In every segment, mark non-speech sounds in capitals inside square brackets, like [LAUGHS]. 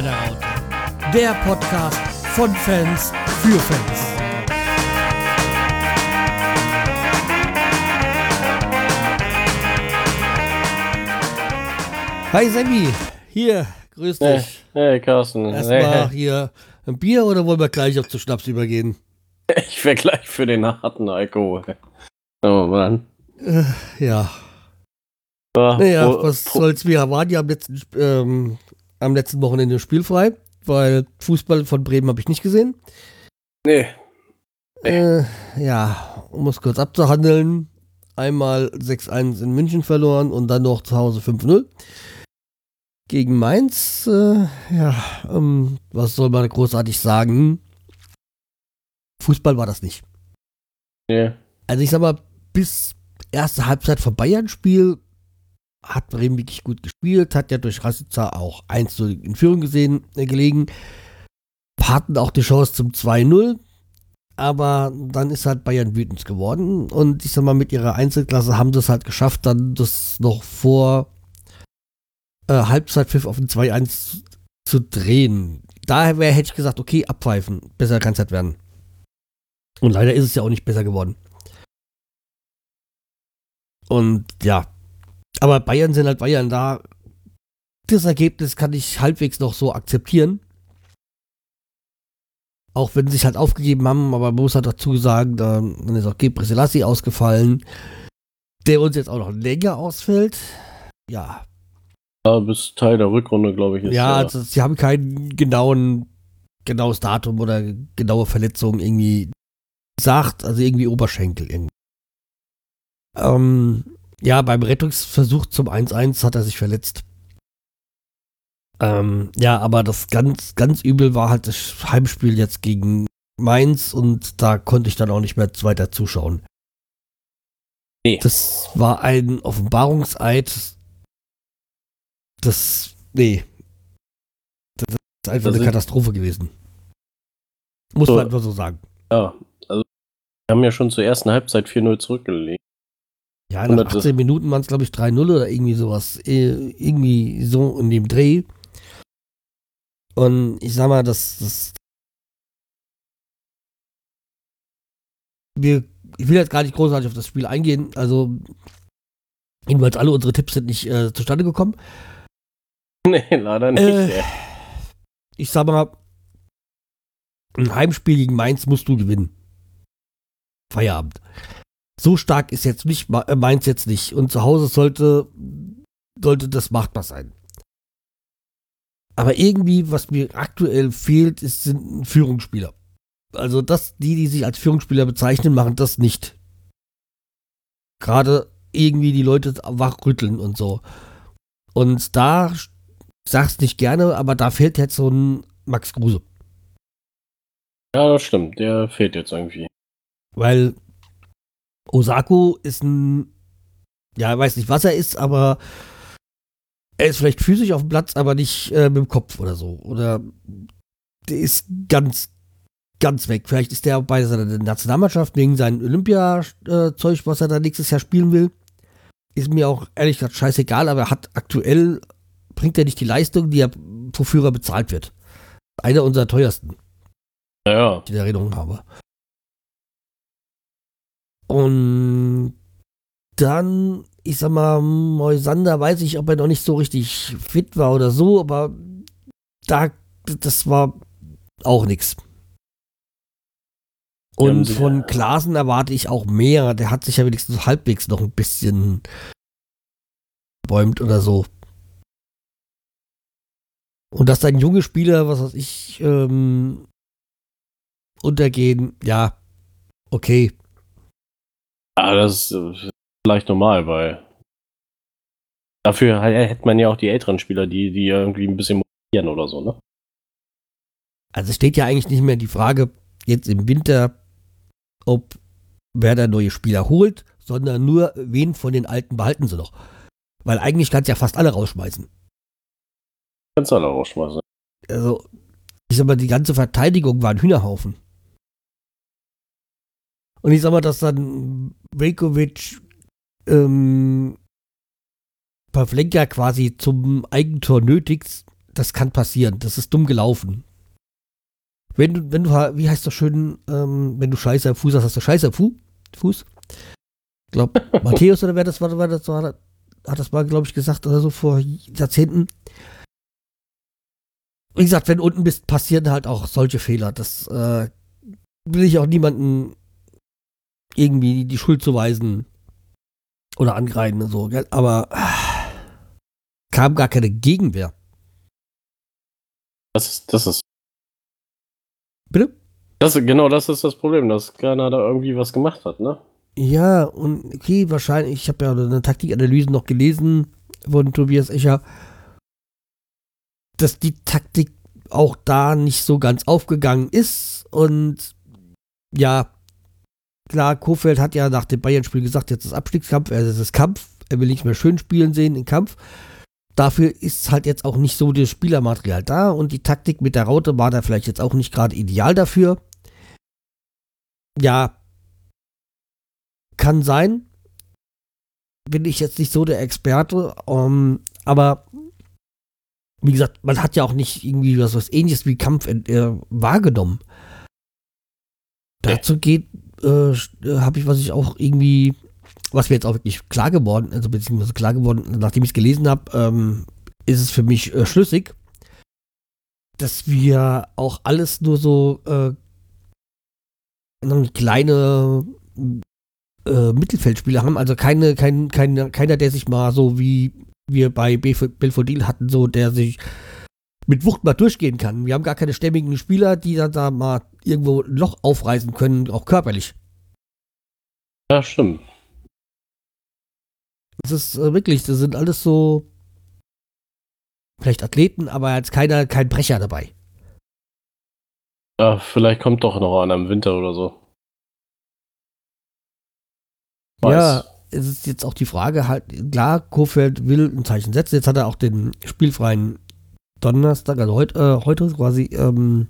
Werderaute. Der Podcast von Fans für Fans. Hi Sammy, hier, grüß dich. Hey, hey Carsten. Erstmal Hey, hier ein Bier oder wollen wir gleich auf zu Schnaps übergehen? hey. Ich wäre gleich für den harten Alkohol. Oh Mann. Äh, ja, Ah, naja, was soll's. Wir waren ja am letzten, ähm, am letzten Wochenende spielfrei, weil Fußball von Bremen habe ich nicht gesehen. Nee. Äh, ja, um es kurz abzuhandeln. Einmal 6-1 in München verloren und dann noch zu Hause 5-0. Gegen Mainz, äh, ja, ähm, was soll man großartig sagen? Fußball war das nicht. Nee. Also ich sag mal, bis erste Halbzeit vom Bayern-Spiel hat Bremen wirklich gut gespielt, hat ja durch Rasica auch 1 zu in Führung gesehen, äh, gelegen. Hatten auch die Chance zum 2-0, aber dann ist halt Bayern wütend geworden und ich sag mal, mit ihrer Einzelklasse haben sie es halt geschafft, dann das noch vor äh, Halbzeitpfiff auf ein 2-1 zu drehen. Daher hätte ich gesagt, okay, abpfeifen, besser kann es halt werden. Und leider ist es ja auch nicht besser geworden. Und ja, aber Bayern sind halt Bayern da. Das Ergebnis kann ich halbwegs noch so akzeptieren. Auch wenn sie sich halt aufgegeben haben, aber man muss halt dazu sagen, dann ist auch Gebre Selassie ausgefallen, der uns jetzt auch noch länger ausfällt. Ja, Ja, bis Teil der Rückrunde, glaube ich, ja, also, sie haben kein genauen, genaues Datum oder genaue Verletzung irgendwie gesagt, also irgendwie Oberschenkel irgendwie. Ähm, ja, beim Rettungsversuch zum 1-1 hat er sich verletzt. Ähm, ja, aber das ganz, ganz übel war halt das Heimspiel jetzt gegen Mainz und da konnte ich dann auch nicht mehr weiter zuschauen. Nee. Das war ein Offenbarungseid. Das, nee. Das ist einfach Das eine Katastrophe gewesen. Muss So. man einfach so sagen. Ja, also wir haben ja schon zur ersten Halbzeit 4-0 zurückgelegt. Ja, nach 100 18 Minuten waren es, glaube ich, 3-0 oder irgendwie sowas. Irgendwie so in dem Dreh. Und ich sag mal, das, das wir, ich will jetzt gar nicht großartig auf das Spiel eingehen. Also, jedenfalls alle unsere Tipps sind nicht äh, zustande gekommen. [LAUGHS] Nee, leider nicht. Äh. Ich sag mal, ein Heimspiel gegen Mainz musst du gewinnen. Feierabend. So stark ist jetzt nicht äh, Mainz jetzt nicht. Und zu Hause sollte, sollte das machbar sein. Aber irgendwie, was mir aktuell fehlt, ist, sind Führungsspieler. Also das, die, die sich als Führungsspieler bezeichnen, machen das nicht. Gerade irgendwie die Leute wachrütteln und so. Und da, ich sag's nicht gerne, aber da fehlt jetzt so ein Max Kruse. Ja, das stimmt. Der fehlt jetzt irgendwie. Weil Osako ist ein, ja, weiß nicht, was er ist, aber er ist vielleicht physisch auf dem Platz, aber nicht äh, mit dem Kopf oder so. Oder der ist ganz, ganz weg. Vielleicht ist der bei seiner Nationalmannschaft wegen seinem Olympia-Zeug, was er da nächstes Jahr spielen will. Ist mir auch ehrlich gesagt scheißegal, aber er hat aktuell, bringt er nicht die Leistung, die er wofür er bezahlt wird. Einer unserer teuersten Ja, ja. die ich in Erinnerung habe. Und dann, ich sag mal, Moisander weiß ich, ob er noch nicht so richtig fit war oder so, aber da, das war auch haben Und von Klaasen erwarte ich auch mehr. Der hat sich ja wenigstens halbwegs noch ein bisschen bäumt oder so. Und dass dann junge Spieler, was weiß ich, ähm, untergehen, ja, okay. Ah, das ist äh, vielleicht normal, weil dafür hätte man ja auch die älteren Spieler, die, die irgendwie ein bisschen motivieren oder so, ne? Also es steht ja eigentlich nicht mehr die Frage jetzt im Winter, ob Werder neue Spieler holt, sondern nur, wen von den Alten behalten sie noch. Weil eigentlich kannst du ja fast alle rausschmeißen. Kannst du alle rausschmeißen. Also, ich sag mal, die ganze Verteidigung war ein Hühnerhaufen. Und ich sag mal, dass dann Velkovic ähm, Pavlenka quasi zum Eigentor nötigt, das kann passieren. Das ist dumm gelaufen. Wenn du, wenn du, wie heißt das schön, ähm, wenn du Scheiße am Fuß hast, hast du Scheiße am Fu Fuß? Ich glaube, [LAUGHS] Matthäus oder wer das war, war das war, hat das mal, glaube ich, gesagt oder so vor Jahrzehnten. Wie gesagt, wenn du unten bist, passieren halt auch solche Fehler. Das äh, will ich auch niemanden irgendwie die Schuld zuweisen oder angreifen und so. Gell? Aber äh, kam gar keine Gegenwehr. Das ist, das ist. Bitte? Das, genau das ist das Problem, dass keiner da irgendwie was gemacht hat, ne? Ja, und okay, wahrscheinlich, ich habe ja eine Taktikanalyse noch gelesen von Tobias Echer, dass die Taktik auch da nicht so ganz aufgegangen ist und ja, klar, Kofeld hat ja nach dem Bayern-Spiel gesagt, jetzt ist Abstiegskampf, es ist Kampf, er will nicht mehr schön spielen sehen im Kampf. Dafür ist halt jetzt auch nicht so das Spielermaterial da und die Taktik mit der Raute war da vielleicht jetzt auch nicht gerade ideal dafür. Ja, kann sein. Bin ich jetzt nicht so der Experte, um, ähm, aber wie gesagt, man hat ja auch nicht irgendwie was, was ähnliches wie Kampf äh, wahrgenommen. Dazu geht, äh, habe ich, was ich auch irgendwie, was mir jetzt auch wirklich klar geworden, also beziehungsweise klar geworden, nachdem ich es gelesen habe, ähm, ist es für mich äh, schlüssig, dass wir auch alles nur so äh, kleine äh, Mittelfeldspieler haben, also keine, kein, kein, keiner, der sich mal so wie wir bei Belfodil hatten, so der sich mit Wucht mal durchgehen kann. Wir haben gar keine stämmigen Spieler, die dann da mal irgendwo ein Loch aufreißen können, auch körperlich. Ja, stimmt. Das ist äh, wirklich, das sind alles so vielleicht Athleten, aber jetzt keiner, kein Brecher dabei. Ja, vielleicht kommt doch noch einer im Winter oder so. Weiß. Ja, es ist jetzt auch die Frage halt, klar, Kofeld will ein Zeichen setzen. Jetzt hat er auch den spielfreien Donnerstag, also heute, äh, heute quasi ähm,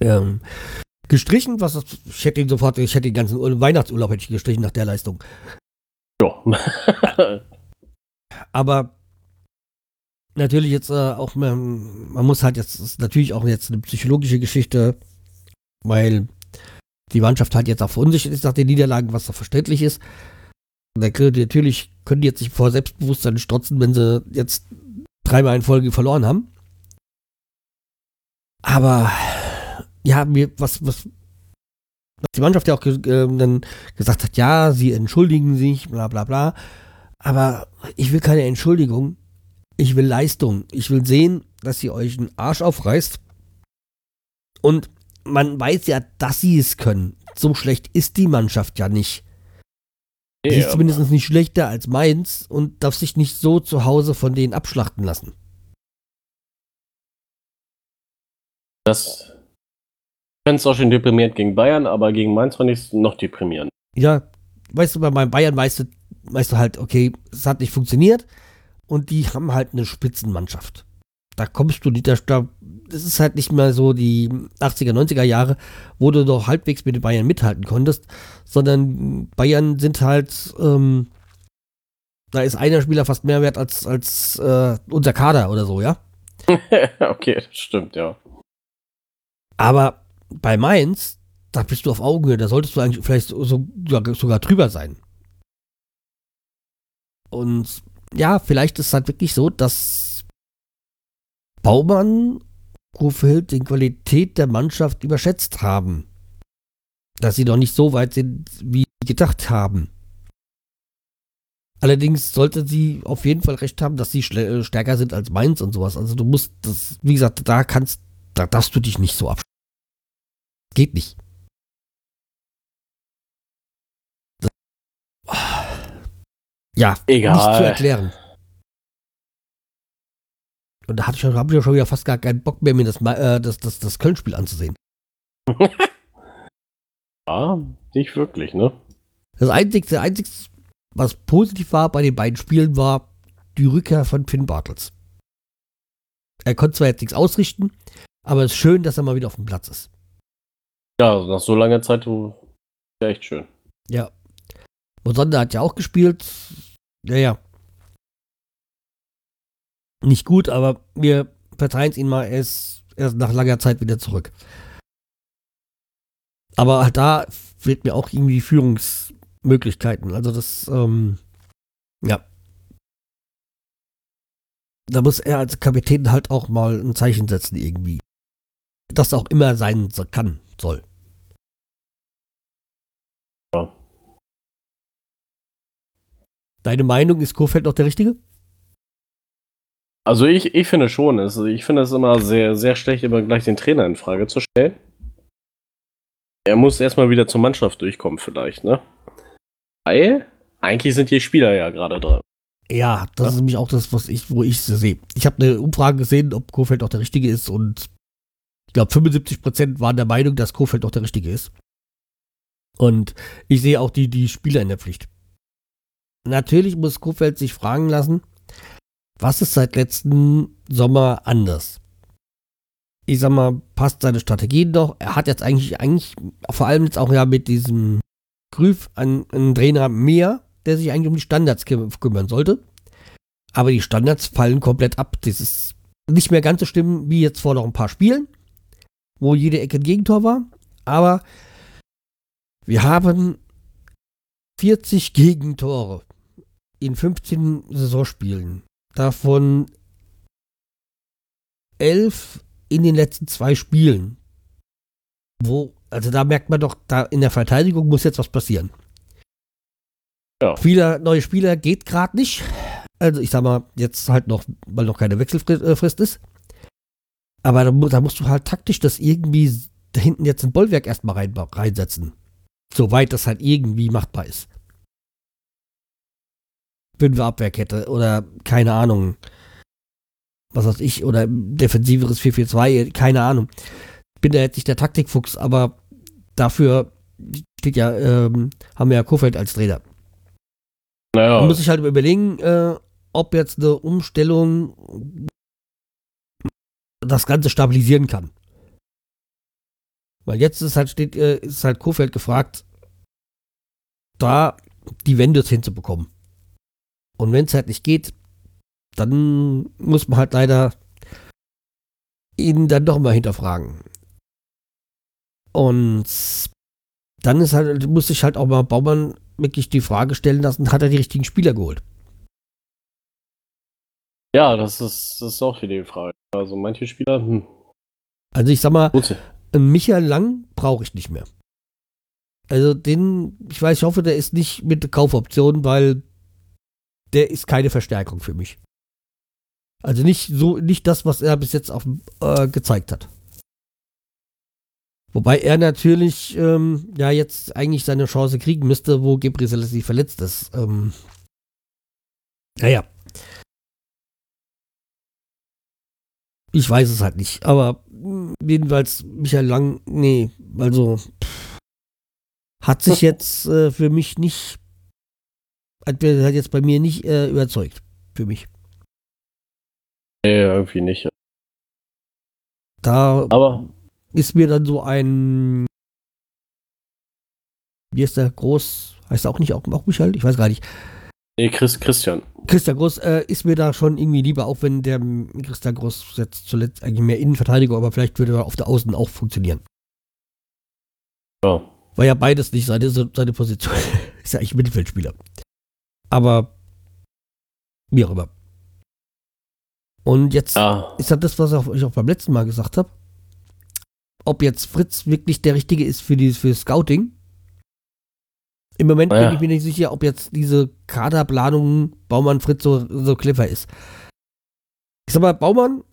ähm, gestrichen, was das, ich hätte ihn sofort, ich hätte den ganzen Weihnachtsurlaub hätte ich gestrichen nach der Leistung. Ja. [LAUGHS] Aber natürlich jetzt äh, auch, man, man muss halt jetzt, ist natürlich auch jetzt eine psychologische Geschichte, weil die Mannschaft halt jetzt auch verunsichert ist nach den Niederlagen, was doch verständlich ist. Natürlich können die jetzt nicht vor Selbstbewusstsein strotzen, wenn sie jetzt dreimal in Folge verloren haben. Aber ja, mir, was, was, was die Mannschaft ja auch äh, dann gesagt hat, ja, sie entschuldigen sich, bla bla bla. Aber ich will keine Entschuldigung. Ich will Leistung. Ich will sehen, dass ihr euch einen Arsch aufreißt. Und man weiß ja, dass sie es können. So schlecht ist die Mannschaft ja nicht. Sie ist zumindest nicht schlechter als Mainz und darf sich nicht so zu Hause von denen abschlachten lassen. Das fände es auch schon deprimierend gegen Bayern, aber gegen Mainz fand ich es noch deprimierend. Ja, weißt du, bei meinem Bayern weißt du, weißt du halt, okay, es hat nicht funktioniert und die haben halt eine Spitzenmannschaft. Da kommst du nicht, da, das ist halt nicht mehr so die 80er, 90er Jahre, wo du doch halbwegs mit den Bayern mithalten konntest, sondern Bayern sind halt, ähm, da ist einer Spieler fast mehr wert als, als äh, unser Kader oder so, ja? [LAUGHS] okay, das stimmt, ja. Aber bei Mainz, da bist du auf Augenhöhe, da solltest du eigentlich vielleicht so, sogar drüber sein. Und ja, vielleicht ist es halt wirklich so, dass Baumann Kofeld die Qualität der Mannschaft überschätzt haben. Dass sie noch nicht so weit sind, wie sie gedacht haben. Allerdings sollte sie auf jeden Fall recht haben, dass sie äh, stärker sind als Mainz und sowas. Also du musst das, wie gesagt, da kannst, da darfst du dich nicht so abschließen. Geht nicht. Das, ja, Egal. nicht zu erklären. Und da hatte ich, habe ich schon wieder fast gar keinen Bock mehr, mir das, äh, das, das, das Köln-Spiel anzusehen. [LAUGHS] ja, nicht wirklich, ne? Das Einzige, Einzige, was positiv war bei den beiden Spielen, war die Rückkehr von Finn Bartels. Er konnte zwar jetzt nichts ausrichten, aber es ist schön, dass er mal wieder auf dem Platz ist. Ja, nach so langer Zeit ja echt schön. Ja. Mosonda hat ja auch gespielt. Ja, ja. Nicht gut, aber wir verzeihen es ihm mal, er ist erst nach langer Zeit wieder zurück. Aber halt da fehlt mir auch irgendwie Führungsmöglichkeiten. Also das, ähm, ja. Da muss er als Kapitän halt auch mal ein Zeichen setzen irgendwie. Das auch immer sein kann, soll. Ja. Deine Meinung, ist Kofeld noch der Richtige? Also ich, ich finde schon. Also ich finde es immer sehr, sehr schlecht, immer gleich den Trainer in Frage zu stellen. Er muss erstmal wieder zur Mannschaft durchkommen, vielleicht, ne? Weil eigentlich sind die Spieler ja gerade dran. Ja, das ja. ist nämlich auch das, was ich, wo ich sehe. Ich habe eine Umfrage gesehen, ob Kofeld auch der Richtige ist und ich glaube 75% waren der Meinung, dass Kofeld auch der Richtige ist. Und ich sehe auch die, die Spieler in der Pflicht. Natürlich muss Kofeld sich fragen lassen, was ist seit letzten Sommer anders? Ich sag mal, passt seine Strategie doch. Er hat jetzt eigentlich, eigentlich vor allem jetzt auch ja mit diesem Grüf einen, einen Trainer mehr, der sich eigentlich um die Standards kümmern sollte. Aber die Standards fallen komplett ab. Das ist nicht mehr ganz so schlimm wie jetzt vor noch ein paar Spielen, wo jede Ecke ein Gegentor war. Aber wir haben 40 Gegentore in 15 Saisonspielen. Davon 11 in den letzten zwei Spielen. Wo, also da merkt man doch, da in der Verteidigung muss jetzt was passieren. Ja. Viele neue Spieler geht gerade nicht. Also ich sag mal, jetzt halt noch, weil noch keine Wechselfrist ist. Aber da, da musst du halt taktisch das irgendwie da hinten jetzt ein Bollwerk erstmal rein, reinsetzen. Soweit das halt irgendwie machbar ist. Fünfer Abwehrkette oder keine Ahnung. Was weiß ich, oder defensiveres 4-4-2, keine Ahnung. Bin da jetzt nicht der Taktikfuchs, aber dafür steht ja, ähm, haben wir ja Kofeld als Trainer. Naja. Man muss sich halt überlegen, äh, ob jetzt eine Umstellung das Ganze stabilisieren kann. Weil jetzt ist halt, steht, äh, ist halt Kofeld gefragt, da die Wende hinzubekommen. Und wenn es halt nicht geht, dann muss man halt leider ihn dann doch mal hinterfragen. Und dann ist halt, muss sich halt auch mal Baumann wirklich die Frage stellen lassen, hat er die richtigen Spieler geholt? Ja, das ist, das ist auch wieder die Frage. Also manche Spieler, hm. Also ich sag mal, Michael Lang brauche ich nicht mehr. Also den, ich weiß, ich hoffe, der ist nicht mit der Kaufoption, weil der ist keine Verstärkung für mich. Also nicht so, nicht das, was er bis jetzt auf, äh, gezeigt hat. Wobei er natürlich ähm, ja jetzt eigentlich seine Chance kriegen müsste, wo Gabriel Selassie verletzt ist. Ähm, naja. Ich weiß es halt nicht. Aber hm, jedenfalls Michael Lang, nee, also pff, hat sich [LAUGHS] jetzt äh, für mich nicht hat, hat jetzt bei mir nicht äh, überzeugt. Für mich. Nee, irgendwie nicht. Da Aber ist mir dann so ein. Wie ist der Groß? Heißt er auch nicht auch, auch Michael? Ich weiß gar nicht. Nee, Chris, Christian. Christian Groß äh, ist mir da schon irgendwie lieber, auch wenn der Christian Groß jetzt zuletzt eigentlich mehr Innenverteidiger, aber vielleicht würde er auf der Außen auch funktionieren. Ja. War ja beides nicht seine, seine Position. [LAUGHS] ist ja eigentlich Mittelfeldspieler. Aber wie auch immer. Und jetzt ah. ist das das, was ich auch beim letzten Mal gesagt habe. Ob jetzt Fritz wirklich der Richtige ist für, die, für Scouting. Im Moment ja. bin ich mir nicht sicher, ob jetzt diese Kaderplanung Baumann Fritz so, so clever ist. Ich sag mal, Baumann,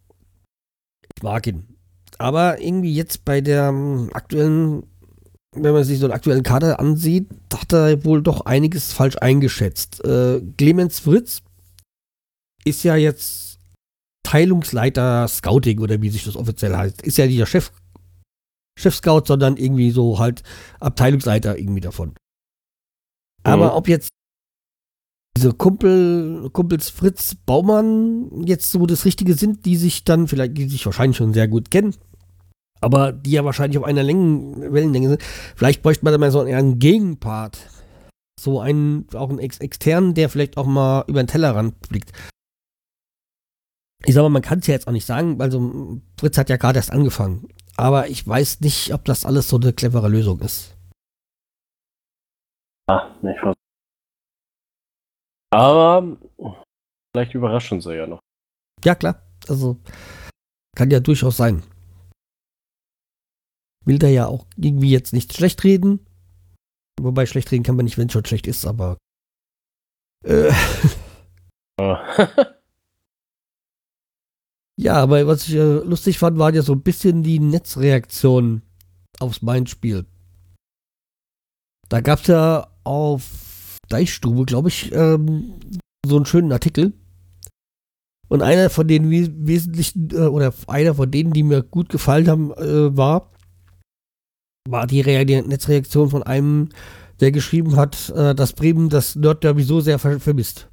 ich mag ihn. Aber irgendwie jetzt bei der ähm, aktuellen wenn man sich so einen aktuellen Kader ansieht, hat er wohl doch einiges falsch eingeschätzt. Äh, Clemens Fritz ist ja jetzt Teilungsleiter Scouting oder wie sich das offiziell heißt. Ist ja nicht der Chef, Chef-Scout, sondern irgendwie so halt Abteilungsleiter irgendwie davon. Aber mhm. ob jetzt diese Kumpel, Kumpels Fritz Baumann jetzt so das Richtige sind, die sich dann vielleicht, die sich wahrscheinlich schon sehr gut kennen, aber die ja wahrscheinlich auf einer Längen, Wellenlänge sind. Vielleicht bräuchte man da mal so einen Gegenpart. So einen, auch einen Ex externen, der vielleicht auch mal über den Tellerrand blickt. ich sag mal, man kann es ja jetzt auch nicht sagen, also Fritz hat ja gerade erst angefangen. Aber ich weiß nicht, ob das alles so eine clevere Lösung ist. Ah, ich weiß. Aber vielleicht überraschen sie ja noch. Ja, klar. Also kann ja durchaus sein. Will da ja auch irgendwie jetzt nicht schlecht reden. Wobei schlecht reden kann man nicht, wenn es schon schlecht ist, aber. Äh, [LAUGHS] ja, aber was ich äh, lustig fand, waren ja so ein bisschen die Netzreaktionen aufs Mindspiel. Da gab es ja auf Deichstube, glaube ich, ähm, so einen schönen Artikel. Und einer von den wesentlichen, äh, oder einer von denen, die mir gut gefallen haben, äh, war, war die, Re die Netzreaktion von einem, der geschrieben hat, äh, dass Bremen das Nordderby so sehr ver vermisst.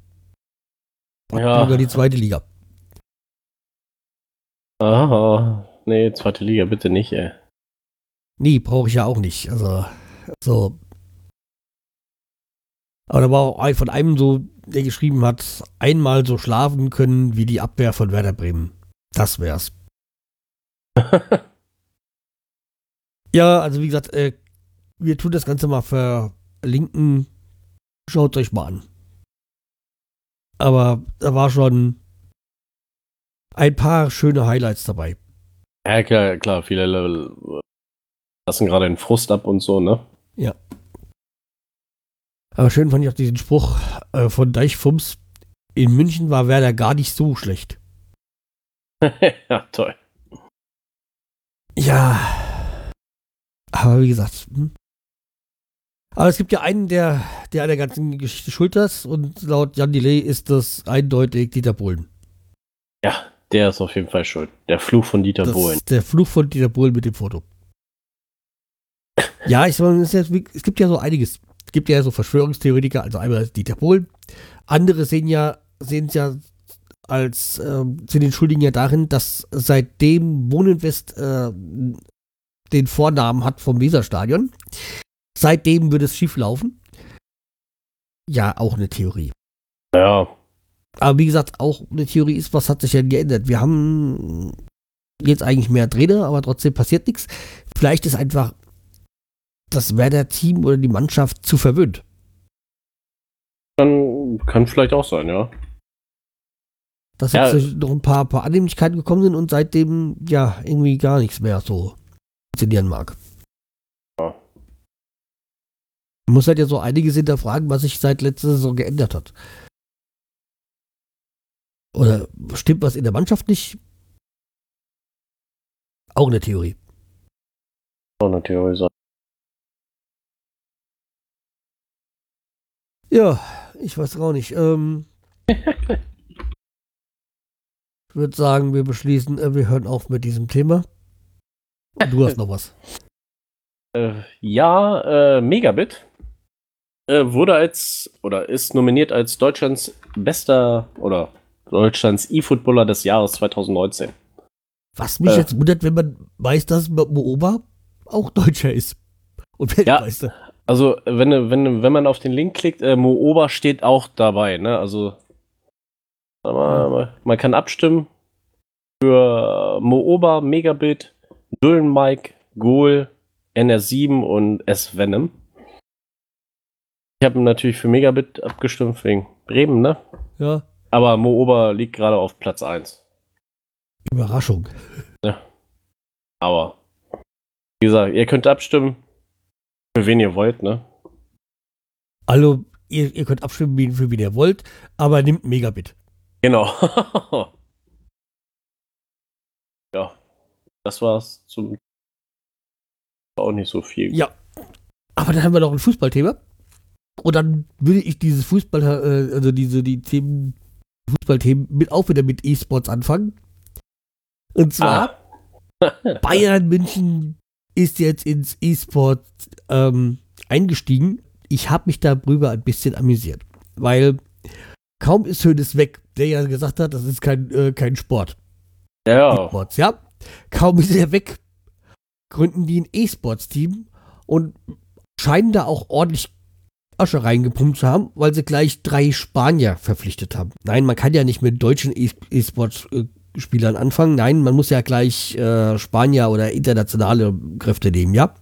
Ja. Über die zweite Liga. Aha. Nee, zweite Liga bitte nicht, ey. Nee, brauche ich ja auch nicht. Also, so. Aber da war auch von einem so, der geschrieben hat, einmal so schlafen können wie die Abwehr von Werder Bremen. Das wär's. [LAUGHS] ja, also wie gesagt, äh, wir tun das Ganze mal verlinken. Schaut euch mal an. Aber da war schon ein paar schöne Highlights dabei. Ja, klar, klar viele Level lassen gerade den Frust ab und so, ne? Ja. Aber schön fand ich auch diesen Spruch äh, von Deichfums. In München war Werder gar nicht so schlecht. [LAUGHS] ja, toll. Ja. Aber wie gesagt. Hm. Aber es gibt ja einen, der, der an der ganzen Geschichte schuld ist und laut Jan Delay ist das eindeutig Dieter Bohlen. Ja, der ist auf jeden Fall schuld. Der Fluch von Dieter das Bohlen. Der Fluch von Dieter Bohlen mit dem Foto. ja, ich sag, es, es gibt ja so einiges es gibt ja so Verschwörungstheoretiker, also einmal Dieter Bohlen. Andere sehen ja, sehen es ja als, äh, sind den Schuldigen ja darin, dass seitdem Wohninvest äh, den Vornamen hat vom Weserstadion, seitdem würde es schief laufen. Ja, auch eine Theorie. Ja. Aber wie gesagt, auch eine Theorie ist, was hat sich denn geändert? Wir haben jetzt eigentlich mehr Trainer, aber trotzdem passiert nichts. Vielleicht ist einfach das Werder-Team oder die Mannschaft zu verwöhnt. Kann, kann vielleicht auch sein, ja. Dass ja. jetzt noch ein paar, paar Annehmlichkeiten gekommen sind und seitdem ja irgendwie gar nichts mehr so funktionieren mag. Ja. Man muss halt ja so einiges hinterfragen, was sich seit letzter Saison geändert hat. Oder stimmt was in der Mannschaft nicht? Auch eine Theorie. Auch eine Theorie sein. Ja, ich weiß auch nicht. Ähm, [LAUGHS] ich würde sagen, wir beschließen, äh, wir hören auf mit diesem Thema. Du hast noch was. Äh, ja, äh, Megabit äh, wurde als oder ist nominiert als Deutschlands bester oder Deutschlands E-Footballer des Jahres 2019. Was mich äh. jetzt wundert, wenn man weiß, dass Mooba auch Deutscher ist. Und Weltmeister. Ja, also, wenn, wenn, wenn man auf den Link klickt, äh, Mooba steht auch dabei, ne? Also, man, man kann abstimmen für Mooba, Megabit, Dullen Mike, Goal, NR7 und S-Venom. Ich habe natürlich für Megabit abgestimmt wegen Bremen, ne? Ja. Aber Mooba liegt gerade auf Platz 1. Überraschung. Ja. Aber, wie gesagt, ihr könnt abstimmen. Für wen ihr wollt, ne? Also, ihr, ihr könnt abstimmen, für wen ihr wollt, aber nimmt Megabit. Genau. [LAUGHS] ja, das war's zum. Auch nicht so viel. Ja. Aber dann haben wir noch ein Fußballthema. Und dann würde ich dieses Fußball, äh, also diese, die Themen, Fußballthemen mit auch wieder mit E-Sports anfangen. Und zwar ah. [LAUGHS] Bayern München ist jetzt ins E-Sport ähm, eingestiegen. Ich habe mich darüber ein bisschen amüsiert, weil kaum ist Hönes weg, der ja gesagt hat, das ist kein, äh, kein Sport. Ja. E ja. Kaum ist er weg, gründen die ein E-Sports-Team und scheinen da auch ordentlich Asche reingepumpt zu haben, weil sie gleich drei Spanier verpflichtet haben. Nein, man kann ja nicht mit deutschen E-Sports äh, Spielern anfangen. Nein, man muss ja gleich äh, Spanier oder internationale Kräfte nehmen, ja.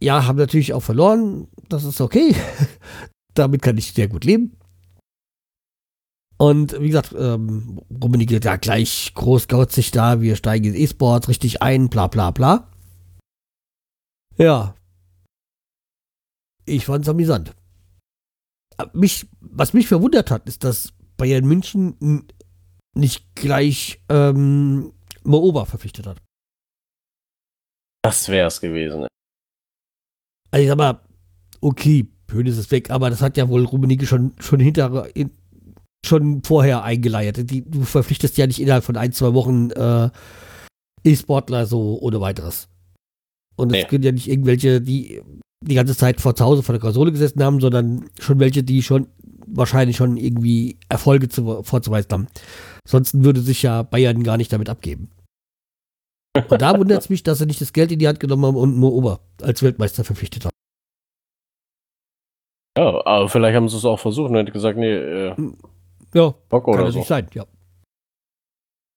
Ja, haben natürlich auch verloren. Das ist okay. [LAUGHS] Damit kann ich sehr gut leben. Und wie gesagt, ähm, Rummenigge ja gleich großgauzig da, wir steigen in E-Sports richtig ein, bla bla bla. Ja. Ich fand's amüsant. Mich, was mich verwundert hat, ist, dass Bayern München nicht gleich ähm, Mooba verpflichtet hat. Das wär's gewesen. Also ich sag mal, okay, Hönes ist weg, aber das hat ja wohl Rummenigge schon, schon hinter, in, schon vorher eingeleiert. Die, du verpflichtest ja nicht innerhalb von ein, zwei Wochen äh, E-Sportler so ohne weiteres. Und es nee. sind ja nicht irgendwelche, die die ganze Zeit vor zu Hause vor der Konsole gesessen haben, sondern schon welche, die schon wahrscheinlich schon irgendwie Erfolge zu, vorzuweisen haben. Sonst würde sich ja Bayern gar nicht damit abgeben. Und da wundert es mich, dass sie nicht das Geld in die Hand genommen haben und Mo Ober als Weltmeister verpflichtet haben. Ja, aber vielleicht haben sie es auch versucht und hätten gesagt, nee, äh, ja, Bock kann oder so. nicht sein, ja.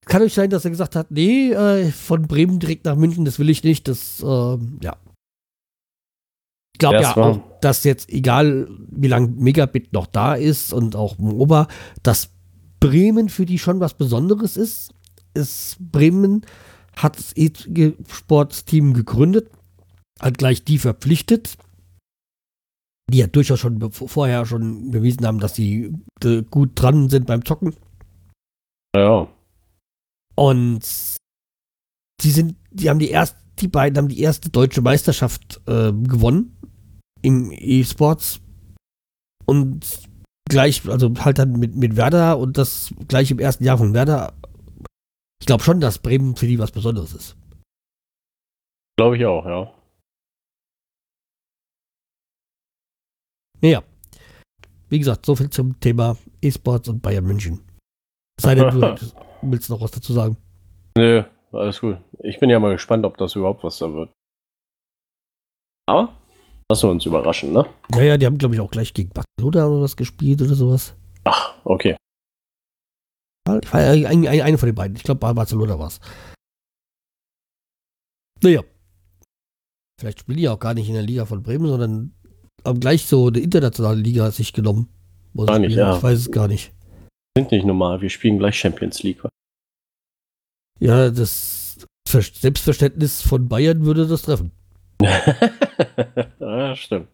Kann euch sein, dass er gesagt hat, nee, äh, von Bremen direkt nach München, das will ich nicht, das, äh, ja. Ich glaube ja auch, dass jetzt, egal wie lange Megabit noch da ist und auch Moba, dass Bremen für die schon was Besonderes ist. ist Bremen hat das E-Sports-Team gegründet, hat gleich die verpflichtet, die ja durchaus schon vorher schon bewiesen haben, dass sie äh, gut dran sind beim Zocken. Ja. Und die sind, die haben die erst, die beiden haben die erste deutsche Meisterschaft äh, gewonnen im E-Sports und gleich, also halt dann mit, mit Werder und das gleich im ersten Jahr von Werder. Ich glaube schon, dass Bremen für die was Besonderes ist. Glaube ich auch, ja. Naja. Wie gesagt, so viel zum Thema E-Sports und Bayern München. Sei denn, du [LAUGHS] willst noch was dazu sagen. Nö, alles gut. Ich bin ja mal gespannt, ob das überhaupt was da wird. Aber Lassen wir uns überraschen, ne? Ja, ja, die haben, glaube ich, auch gleich gegen Barcelona oder was gespielt oder sowas. Ach, okay. Ich war eine, eine von den beiden. Ich glaube, bei Barcelona war es. Naja. Vielleicht spielen die auch gar nicht in der Liga von Bremen, sondern haben gleich so eine internationale Liga sich genommen. Gar nicht, ja. Ich weiß es gar nicht. Sind nicht normal, wir spielen gleich Champions League. Ja, das Selbstverständnis von Bayern würde das treffen. [LAUGHS] ja, stimmt.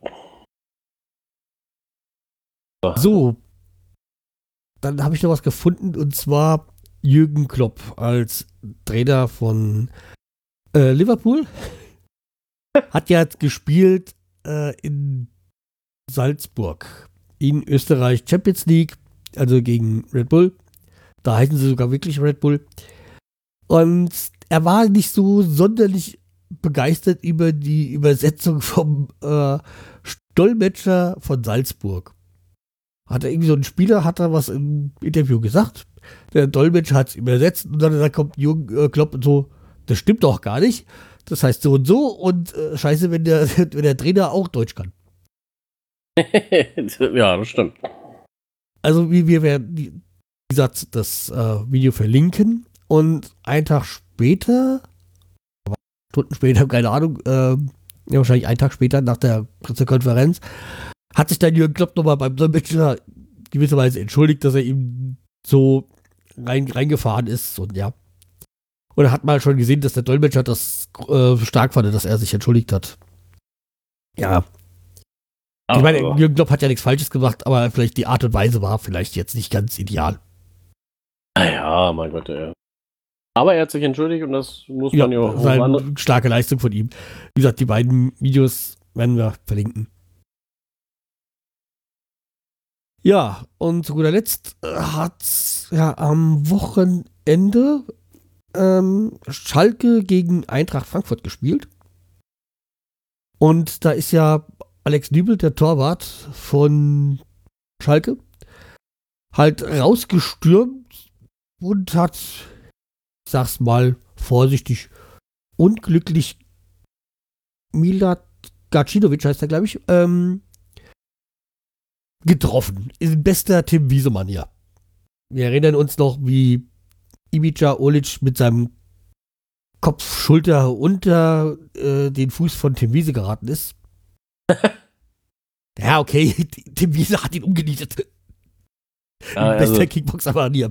So. Dann habe ich noch was gefunden und zwar Jürgen Klopp als Trainer von äh, Liverpool. [LAUGHS] Hat ja gespielt äh, in Salzburg in Österreich Champions League, also gegen Red Bull. Da heißen sie sogar wirklich Red Bull. Und er war nicht so sonderlich begeistert über die Übersetzung vom äh, Dolmetscher von Salzburg. Hat er irgendwie so ein Spieler, hat er was im Interview gesagt. Der Dolmetscher hat es übersetzt und dann, dann kommt Jürgen äh, Klopp und so, das stimmt doch gar nicht. Das heißt so und so und äh, scheiße, wenn der, [LAUGHS] wenn der Trainer auch Deutsch kann. Ja, das stimmt. Also wie wir werden, wie gesagt, das äh, Video verlinken und einen Tag später Stunden später, [LAUGHS] keine Ahnung, äh, ja, wahrscheinlich einen Tag später nach der Pressekonferenz, hat sich dann Jürgen Klopp nochmal beim Dolmetscher gewisserweise entschuldigt, dass er ihm so rein, reingefahren ist und ja. Und er hat mal schon gesehen, dass der Dolmetscher das äh, stark fand, dass er sich entschuldigt hat. Ja. Ich meine, Jürgen Klopp hat ja nichts Falsches gemacht, aber vielleicht die Art und Weise war vielleicht jetzt nicht ganz ideal. Naja, mein Gott, ja. Aber er hat sich entschuldigt und das muss ja, man ja auch. Eine starke Leistung von ihm. Wie gesagt, die beiden Videos werden wir verlinken. Ja, und zu guter Letzt äh, hat ja am Wochenende ähm, Schalke gegen Eintracht Frankfurt gespielt. Und da ist ja Alex Nübel, der Torwart von Schalke, halt rausgestürmt und hat sag's mal vorsichtig, unglücklich Milad Gacinovic heißt er, glaube ich, ähm, getroffen. In bester Tim Wiesemann, ja. Wir erinnern uns noch, wie Ibica Olic mit seinem Kopf, Schulter unter äh, den Fuß von Tim Wiese geraten ist. [LAUGHS] ja, okay, [LAUGHS] Tim Wiese hat ihn umgenietet. Ja, Bester also, Kickboxer war nie.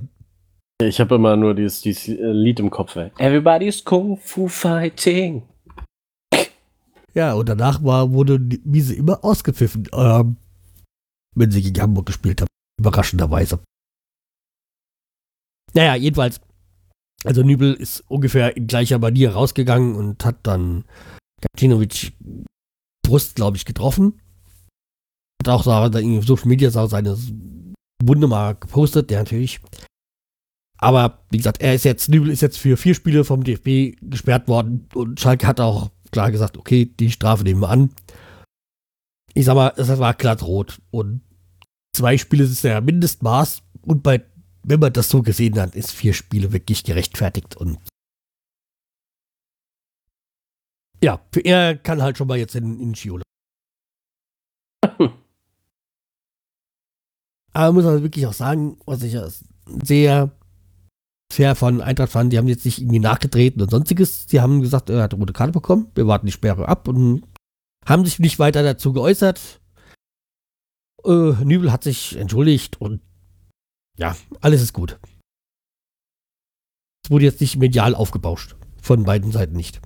ich habe immer nur dieses, dieses Lied im Kopf. ey. Everybody's Kung Fu Fighting. Ja, und danach war, wurde die Wiese immer ausgepfiffen, ähm, wenn sie gegen Hamburg gespielt haben. Überraschenderweise. Naja, jedenfalls. Also Nübel ist ungefähr in gleicher Manier rausgegangen und hat dann Gacinovic Brust, glaube ich, getroffen. Hat auch so, in Social Media auch seine Wunde mal gepostet, der natürlich. Aber wie gesagt, er ist jetzt, Nübel ist jetzt für vier Spiele vom DFB gesperrt worden und Schalke hat auch klar gesagt, okay, die Strafe nehmen wir an. Ich sag mal, es war glatt rot und zwei Spiele ist ja Mindestmaß und bei, wenn man das so gesehen hat, ist vier Spiele wirklich gerechtfertigt und ja, er kann halt schon mal jetzt in, in Schiola. [LAUGHS] Aber muss man wirklich auch sagen, was ich sehr fair von Eintracht fand, die haben jetzt nicht irgendwie nachgetreten und sonstiges. Die haben gesagt, er hat eine rote Karte bekommen, wir warten die Sperre ab und haben sich nicht weiter dazu geäußert. Äh, Nübel hat sich entschuldigt und ja, alles ist gut. Es wurde jetzt nicht medial aufgebauscht. Von beiden Seiten nicht.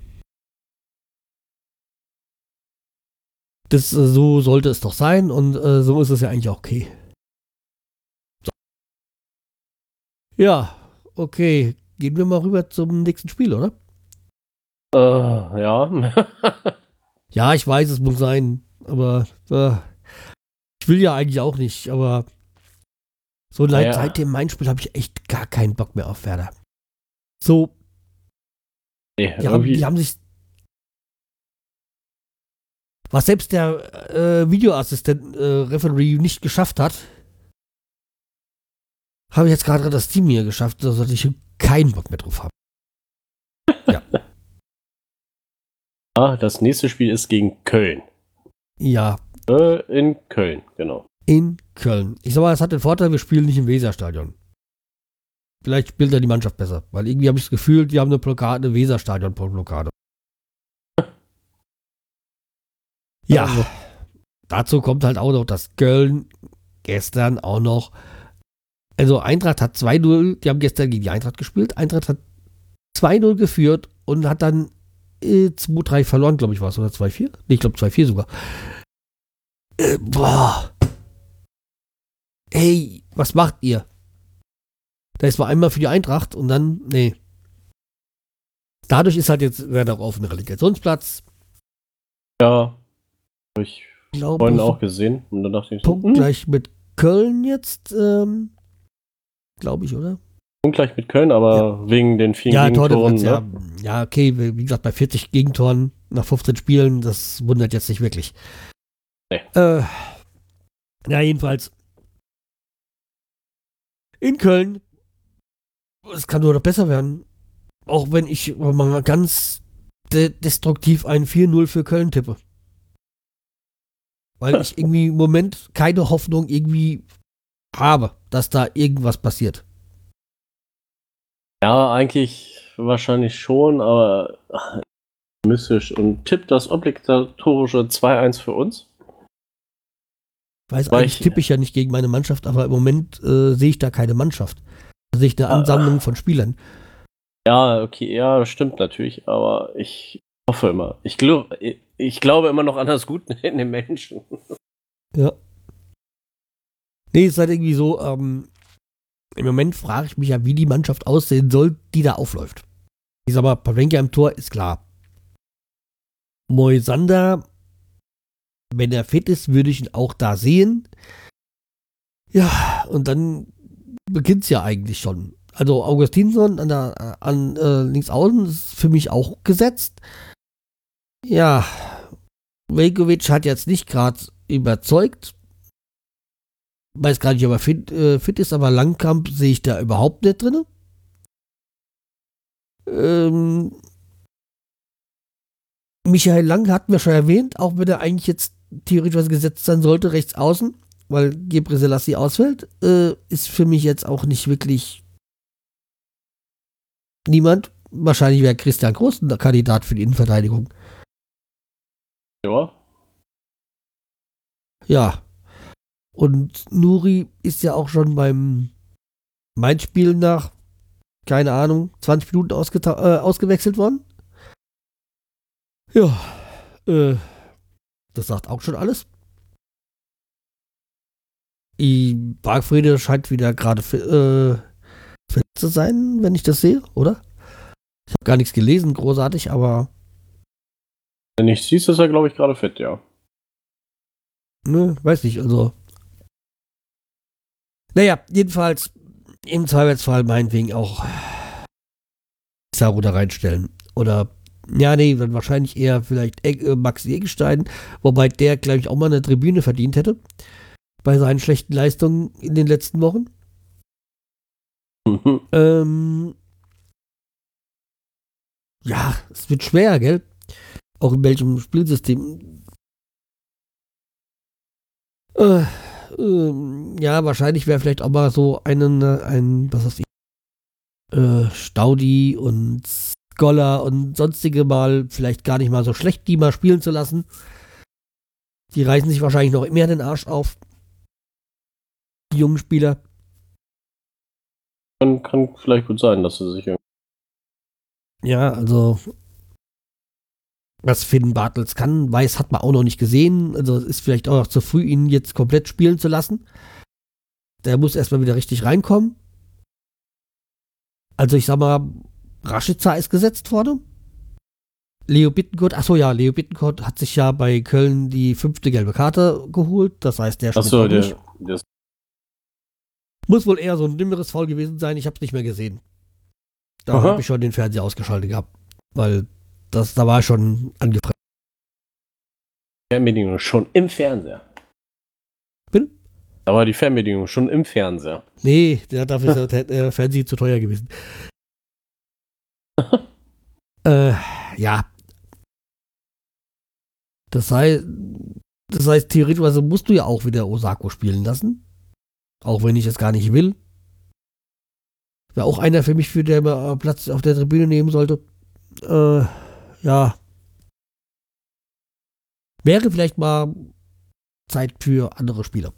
Das, äh, so sollte es doch sein und äh, so ist es ja eigentlich auch okay. So. Ja, okay. Gehen wir mal rüber zum nächsten Spiel, oder? Äh, ja. [LAUGHS] Ja, ich weiß, es muss sein, aber äh, ich will ja eigentlich auch nicht, aber so Ja. seit dem Main-Spiel habe ich echt gar keinen Bock mehr auf Werder. So, nee, die haben, die haben sich. Was selbst der äh, Videoassistent äh, Referee nicht geschafft hat, habe ich jetzt gerade das Team hier geschafft, dass ich keinen Bock mehr drauf habe. [LAUGHS] ah, das nächste Spiel ist gegen Köln. Ja, Äh, in Köln, genau. in Köln. Ich sag mal, es hat den Vorteil, wir spielen nicht im Weserstadion. Vielleicht spielt da die Mannschaft besser, weil irgendwie habe ich das Gefühl, die haben eine Blockade, eine Weserstadion-Blockade. Ja, Also. dazu kommt halt auch noch, dass Köln gestern auch noch, also Eintracht hat 2-0, die haben gestern gegen die Eintracht gespielt, Eintracht hat 2-0 geführt und hat dann äh, 2-3 verloren, glaube ich, war es, oder 2-4? Nee, ich glaube 2-4 sogar. Äh, boah. Ey, was macht ihr? Da ist mal einmal für die Eintracht und dann, nee. Dadurch ist halt jetzt Werder auf einem Relegationsplatz. Ja. Ich Glaube vorhin auch gesehen. Und dann dachte ich so, Punkt hm, gleich mit Köln jetzt, ähm, glaube ich, oder? ungleich mit Köln, aber wegen den vielen Ja, Gegentoren, Tordifferenz, ne? ja. Ja, okay, wie gesagt, bei 40 Gegentoren nach 15 Spielen, das wundert jetzt nicht wirklich. Nee. Äh, ja, jedenfalls. In Köln, es kann nur noch besser werden. Auch wenn ich mal ganz de destruktiv ein 4-0 für Köln tippe. Weil ich irgendwie im Moment keine Hoffnung irgendwie habe, dass da irgendwas passiert. Ja, eigentlich wahrscheinlich schon, aber mystisch. Und tippt das obligatorische 2-1 für uns? weiß, Weil eigentlich ich- tippe ich ja nicht gegen meine Mannschaft, aber im Moment äh, sehe ich da keine Mannschaft. Da sehe ich eine Ah. Ansammlung von Spielern. Ja, okay, ja, das stimmt natürlich, aber ich hoffe immer. Ich, glaub, ich, glaube immer noch an das Gute in den Menschen. Ja. Nee, es ist halt irgendwie so, ähm, im Moment frage ich mich ja, wie die Mannschaft aussehen soll, die da aufläuft. Ich sag mal, Pavlenka im Tor ist klar. Moisander, wenn er fit ist, würde ich ihn auch da sehen. Ja, und dann beginnt es ja eigentlich schon. Also Augustinsson an, der, an äh, links außen ist für mich auch gesetzt. Ja, Velkovic hat jetzt nicht gerade überzeugt. Weiß gar nicht, ob er fit, äh, fit ist, aber Langkamp sehe ich da überhaupt nicht drin. Ähm, Michael Lang hatten wir schon erwähnt, auch wenn er eigentlich jetzt theoretisch gesetzt sein sollte, rechts außen, weil Gebre Selassie ausfällt, äh, ist für mich jetzt auch nicht wirklich Niemand. Wahrscheinlich wäre Christian Groß ein Kandidat für die Innenverteidigung. Ja. Ja. Und Nuri ist ja auch schon beim Mainz-Spiel nach, keine Ahnung, 20 Minuten äh, ausgewechselt worden. Ja. Äh, das sagt auch schon alles. I Bargfriede scheint wieder gerade äh, fit zu sein, wenn ich das sehe, oder? Ich habe gar nichts gelesen, großartig, aber. Wenn ich siehst, ist er, glaube ich, gerade fit, ja. Ne, weiß nicht, also. Naja, jedenfalls im Zweifelsfall meinetwegen auch Saru da reinstellen. Oder, ja, nee, dann wahrscheinlich eher vielleicht äh, Max Egenstein, wobei der, glaube ich, auch mal eine Tribüne verdient hätte. Bei seinen schlechten Leistungen in den letzten Wochen. Mhm. Ähm, ja, es wird schwer, gell? Auch in welchem Spielsystem. Äh, äh, ja, wahrscheinlich wäre vielleicht auch mal so einen, ein, was weiß ich, äh, Staudi und Scholar und sonstige mal vielleicht gar nicht mal so schlecht, die mal spielen zu lassen. Die reißen sich wahrscheinlich noch mehr den Arsch auf. Die jungen Spieler. Kann, kann vielleicht gut sein, dass sie sich ja, also was Finn Bartels kann, weiß, hat man auch noch nicht gesehen. Also ist vielleicht auch noch zu früh, ihn jetzt komplett spielen zu lassen. Der muss erstmal wieder richtig reinkommen. Also ich sag mal, Rashica ist gesetzt worden. Leo Bittencourt, achso ja, Leo Bittencourt hat sich ja bei Köln die fünfte gelbe Karte geholt. Das heißt, der Achso, der, der muss wohl eher so ein nimmeres Foul gewesen sein. Ich hab's nicht mehr gesehen. Da habe ich schon den Fernseher ausgeschaltet gehabt, weil das, da war schon angefressen. Fernbedienung schon im Fernseher. Bitte? Da war die Fernbedienung schon im Fernseher. Nee, der, dafür ist der äh, Fernseher zu teuer gewesen. [LAUGHS] äh, ja. Das heißt, das heißt, theoretisch musst du ja auch wieder Osako spielen lassen. Auch wenn ich es gar nicht will. Wäre auch einer für mich, für der mal Platz auf der Tribüne nehmen sollte. Äh, ja. Wäre vielleicht mal Zeit für andere Spieler.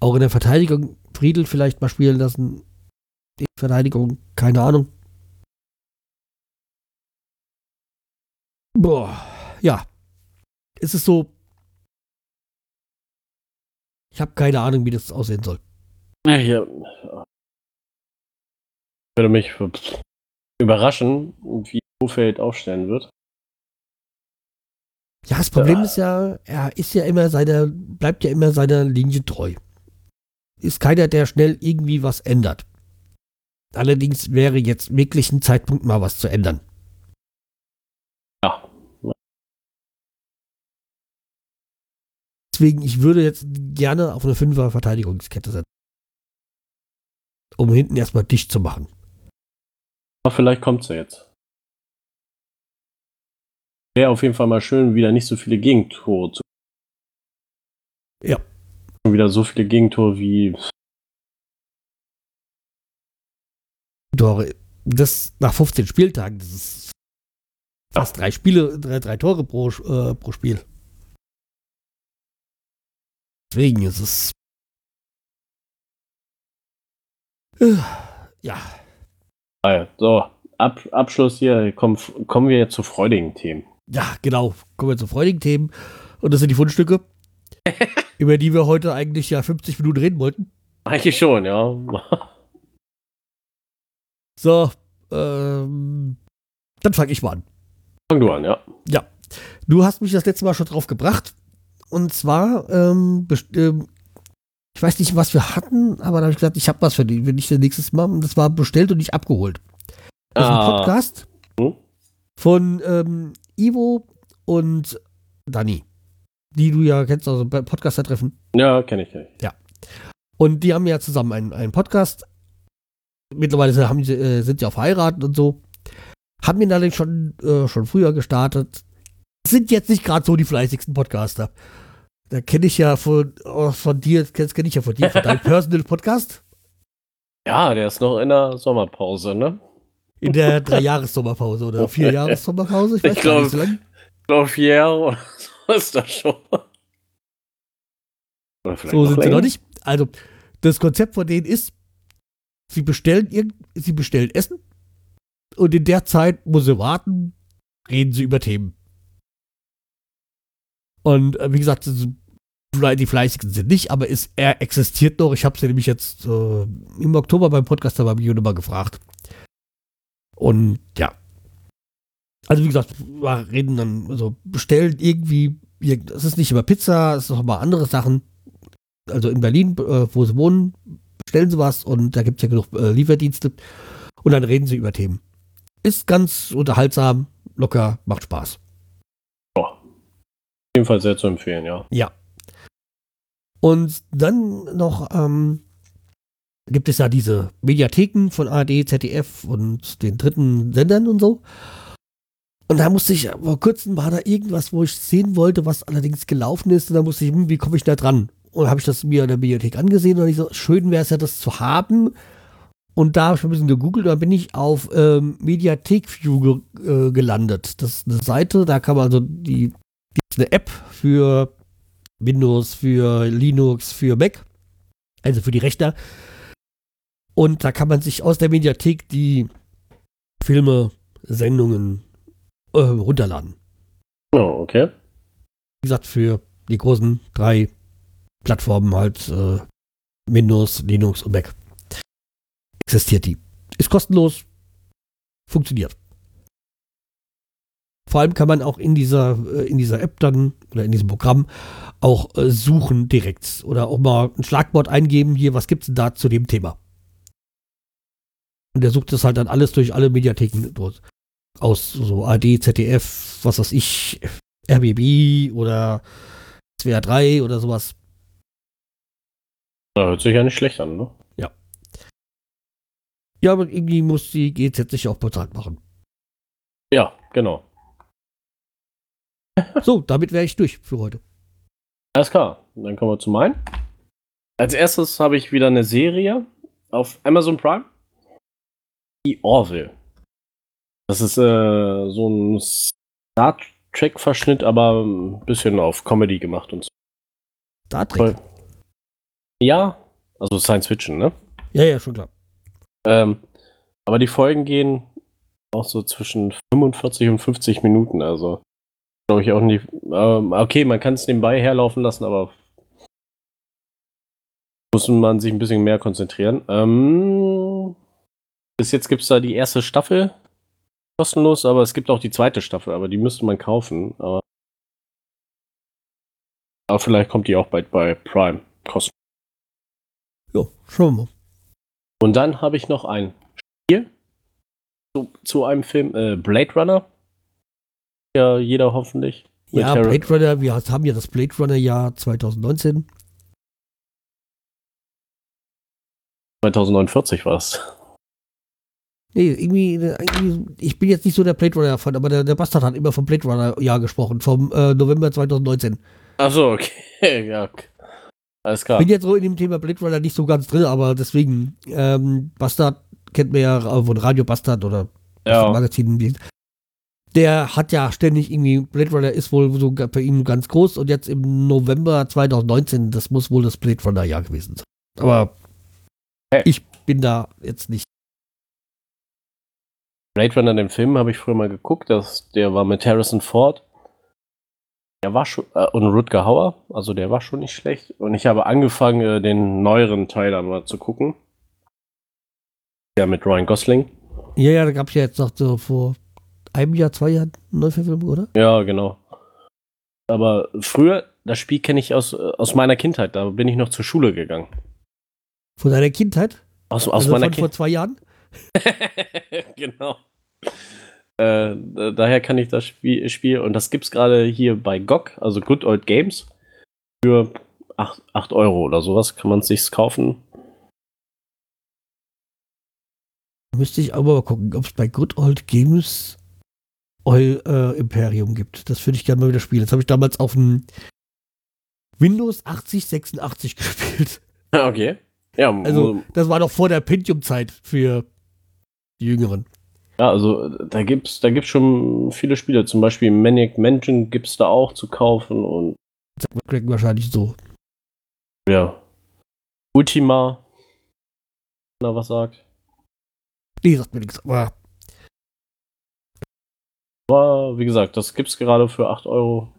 Auch in der Verteidigung Friedel vielleicht mal spielen lassen. Die Verteidigung, keine Ahnung. Boah, ja. Es ist so. Ich habe keine Ahnung, wie das aussehen soll. Ja, ja würde mich überraschen, wie Hofeld aufstellen wird. Ja, das Problem ja. ist ja, er ist ja immer seiner, bleibt ja immer seiner Linie treu. Ist keiner, der schnell irgendwie was ändert. Allerdings wäre jetzt wirklich ein Zeitpunkt, mal was zu ändern. Ja. Deswegen, ich würde jetzt gerne auf eine Fünfer Verteidigungskette setzen. Um hinten erstmal dicht zu machen. Aber vielleicht kommt sie jetzt. Wäre auf jeden Fall mal schön, wieder nicht so viele Gegentore zu. Ja. Wieder so viele Gegentore wie. Tore. Das nach 15 Spieltagen, das ist fast drei Spiele, drei, drei Tore pro, äh, pro Spiel. Deswegen ist es. Äh, ja. So, Ab, Abschluss hier. Komm, kommen wir jetzt zu freudigen Themen. Ja, genau. Kommen wir zu freudigen Themen. Und das sind die Fundstücke, [LAUGHS] über die wir heute eigentlich ja 50 Minuten reden wollten. Eigentlich schon, ja. [LAUGHS] so, ähm, dann fange ich mal an. Fang du an, ja. Ja. Du hast mich das letzte Mal schon drauf gebracht. Und zwar, ähm, ähm, ich weiß nicht, was wir hatten, aber da habe ich gesagt, ich habe was für dich, wenn ich das nächstes Mal. Und das war bestellt und nicht abgeholt. Das ist ein ah. Podcast hm? von ähm, Ivo und Dani, die du ja kennst, also beim Podcaster-Treffen. Ja, kenne ich, kenn ich. Ja. Und die haben ja zusammen einen, einen Podcast. Mittlerweile haben äh, sind sie auch verheiratet und so. Haben ihn allerdings schon, äh, schon früher gestartet. Sind jetzt nicht gerade so die fleißigsten Podcaster. Da kenne ich ja von, oh, von dir, kenne kenn ich ja von dir, von deinem [LAUGHS] Personal Podcast. Ja, der ist noch in der Sommerpause, ne? In der Drei-Jahres-Sommerpause oder Vier-Jahres-Sommerpause? Ich, ich glaube, glaub, vier Jahre oder [LAUGHS] so ist das schon. so sind länger. sie noch nicht. Also, das Konzept von denen ist, sie bestellen, irgend, sie bestellen Essen und in der Zeit muss sie warten, reden sie über Themen. Und äh, wie gesagt, die fleißigsten sind nicht, aber ist, er existiert noch. Ich habe sie nämlich jetzt äh, im Oktober beim Podcast da bei mir nochmal gefragt. Und ja. Also wie gesagt, wir reden dann, also bestellen irgendwie, es ist nicht immer Pizza, es ist auch mal andere Sachen. Also in Berlin, äh, wo sie wohnen, bestellen sie was und da gibt es ja genug äh, Lieferdienste. Und dann reden sie über Themen. Ist ganz unterhaltsam, locker, macht Spaß. Ja. Jedenfalls sehr zu empfehlen, ja. Ja. Und dann noch ähm, gibt es ja diese Mediatheken von ARD, ZDF und den dritten Sendern und so. Und da musste ich, vor kurzem war da irgendwas, wo ich sehen wollte, was allerdings gelaufen ist. Und da musste ich, hm, wie komme ich da dran? Und habe ich das mir in der Bibliothek angesehen und ich so, schön wäre es ja, das zu haben. Und da habe ich ein bisschen gegoogelt und dann bin ich auf ähm, Mediathek-View ge äh, gelandet. Das ist eine Seite, da kann man also die, die ist eine App für Windows, für Linux, für Mac, also für die Rechner. Und da kann man sich aus der Mediathek die Filme, Sendungen äh, runterladen. Oh, okay. Wie gesagt, für die großen drei Plattformen halt äh, Windows, Linux und Mac. Existiert die. Ist kostenlos, funktioniert. Vor allem kann man auch in dieser, äh, in dieser App dann oder in diesem Programm auch äh, suchen direkt oder auch mal ein Schlagwort eingeben, hier, was gibt es denn da zu dem Thema? Und der sucht das halt dann alles durch alle Mediatheken durch. Aus so AD, ZDF, was weiß ich, RBB oder SWR 3 oder sowas. Ja, hört sich ja nicht schlecht an, ne? Ja. Ja, aber irgendwie muss die GZ sich auch bezahlt machen. Ja, genau. so, damit wäre ich durch für heute. Alles klar, dann kommen wir zu meinen. Als erstes habe ich wieder eine Serie auf Amazon Prime. Die Orville. Das ist äh, so ein Star Trek-Verschnitt, aber ein bisschen auf Comedy gemacht und so. Star Trek? Ja, also Science Fiction, ne? Ja, ja, schon klar. Ähm, aber die Folgen gehen auch so zwischen 45 und 50 Minuten, also glaube ich auch nicht. Ähm, okay, man kann es nebenbei herlaufen lassen, aber muss man sich ein bisschen mehr konzentrieren. Ähm, bis jetzt gibt es da die erste Staffel kostenlos, aber es gibt auch die zweite Staffel, aber die müsste man kaufen. Aber, aber vielleicht kommt die auch bald bei Prime kostenlos. Ja, schauen wir mal. Und dann habe ich noch ein Spiel zu, zu einem Film, äh, Blade Runner. Ja, jeder hoffentlich. Ja, Blade Runner, wir haben ja das Blade Runner Jahr 2019. 2049 war es. Nee, irgendwie, irgendwie, ich bin jetzt nicht so der Blade Runner-Fan, aber der, der Bastard hat immer vom Blade Runner-Jahr gesprochen, vom äh, November 2019. Achso, okay, [LAUGHS] ja. Alles klar. Bin jetzt so in dem Thema Blade Runner nicht so ganz drin, aber deswegen, ähm, Bastard kennt man ja von Radio Bastard oder ja. Magazin. Der hat ja ständig irgendwie, Blade Runner ist wohl so bei ihm ganz groß und jetzt im November 2019, das muss wohl das Blade Runner-Jahr gewesen sein. Aber hey. ich bin da jetzt nicht Blade Runner, den Film, habe ich früher mal geguckt. Das, der war mit Harrison Ford. Der war schon, äh, und Rutger Hauer, also der war schon nicht schlecht. Und ich habe angefangen, äh, den neueren Teil einmal zu gucken. Ja, mit Ryan Gosling. Ja, ja, da gab es ja jetzt noch so vor einem Jahr, zwei Jahren Neuverfilmung, oder? Ja, genau. Aber früher, das Spiel kenne ich aus, äh, aus meiner Kindheit. Da bin ich noch zur Schule gegangen. Von deiner Kindheit? Aus, aus also meiner Kindheit. Vor zwei Jahren? [LAUGHS] genau. Äh, daher kann ich das Spiel, Spiel und das gibt es gerade hier bei GOG, also Good Old Games, für 8, 8 Euro oder sowas kann man es sich kaufen. Müsste ich aber mal gucken, ob es bei Good Old Games Oil äh, Imperium gibt. Das würde ich gerne mal wieder spielen. Das habe ich damals auf dem Windows 8086 [LAUGHS] gespielt. Okay. Ja, also das war noch vor der Pentium-Zeit für die Jüngeren. Ja, also da gibt's, da gibt's schon viele Spiele. Zum Beispiel Maniac Mansion gibt's da auch zu kaufen und Craig wahrscheinlich so. ja. Ultima. Er was sagt. Nee, sagt mir nichts. Aber Aber wie gesagt, das gibt's gerade für 8 Euro.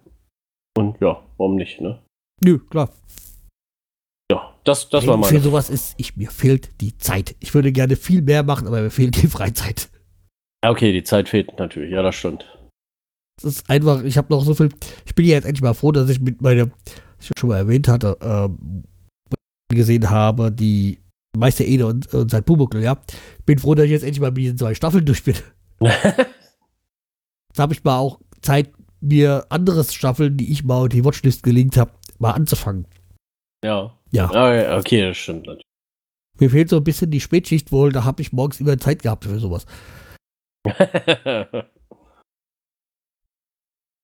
Und ja, warum nicht, ne? nö, klar. Das, das war Für meine. sowas ist, ich, mir fehlt die Zeit. Ich würde gerne viel mehr machen, aber mir fehlt die [LAUGHS] Freizeit. Ja, okay, die Zeit fehlt natürlich. Ja, das stimmt. Es ist einfach, ich habe noch so viel. Ich bin ja jetzt endlich mal froh, dass ich mit meiner, was ich schon mal erwähnt hatte, ähm, gesehen habe, die Meister Ede und, und sein Pumuckl, ja. Bin froh, dass ich jetzt endlich mal mit diesen zwei Staffeln durch bin. [LAUGHS] Jetzt habe ich mal auch Zeit, mir andere Staffeln, die ich mal auf die Watchlist gelinkt habe, mal anzufangen. Ja. Ja. Ja, okay, das stimmt natürlich. Mir fehlt so ein bisschen die Spätschicht wohl, da habe ich morgens immer Zeit gehabt für sowas. [LAUGHS]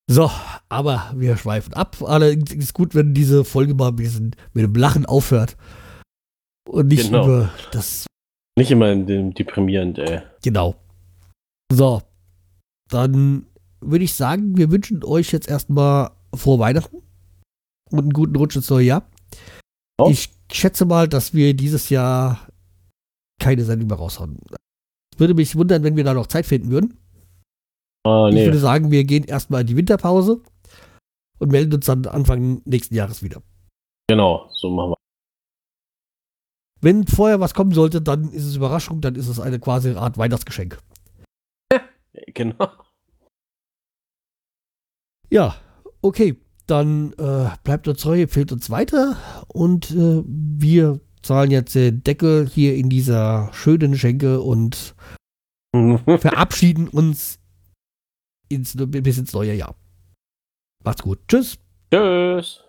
So, aber wir schweifen ab. Allerdings ist es gut, wenn diese Folge mal ein bisschen mit dem Lachen aufhört. Und nicht Genau. über das. Nicht immer in dem deprimierend, ey. Genau. So, dann würde ich sagen, wir wünschen euch jetzt erstmal frohe Weihnachten und einen guten Rutsch ins neue Jahr. Ja. Ich schätze mal, dass wir dieses Jahr keine Sendung mehr raushauen. Es würde mich wundern, wenn wir da noch Zeit finden würden. Ich nee. würde sagen, wir gehen erstmal in die Winterpause und melden uns dann Anfang nächsten Jahres wieder. Genau, so machen wir. Wenn vorher was kommen sollte, dann ist es Überraschung, dann ist es eine quasi Art Weihnachtsgeschenk. [LAUGHS] Genau. Ja, okay, dann äh, bleibt uns treu, empfehlt uns weiter und äh, wir zahlen jetzt den Deckel hier in dieser schönen Schenke und [LAUGHS] verabschieden uns ins, bis ins neue Jahr. Macht's gut. Tschüss. Tschüss.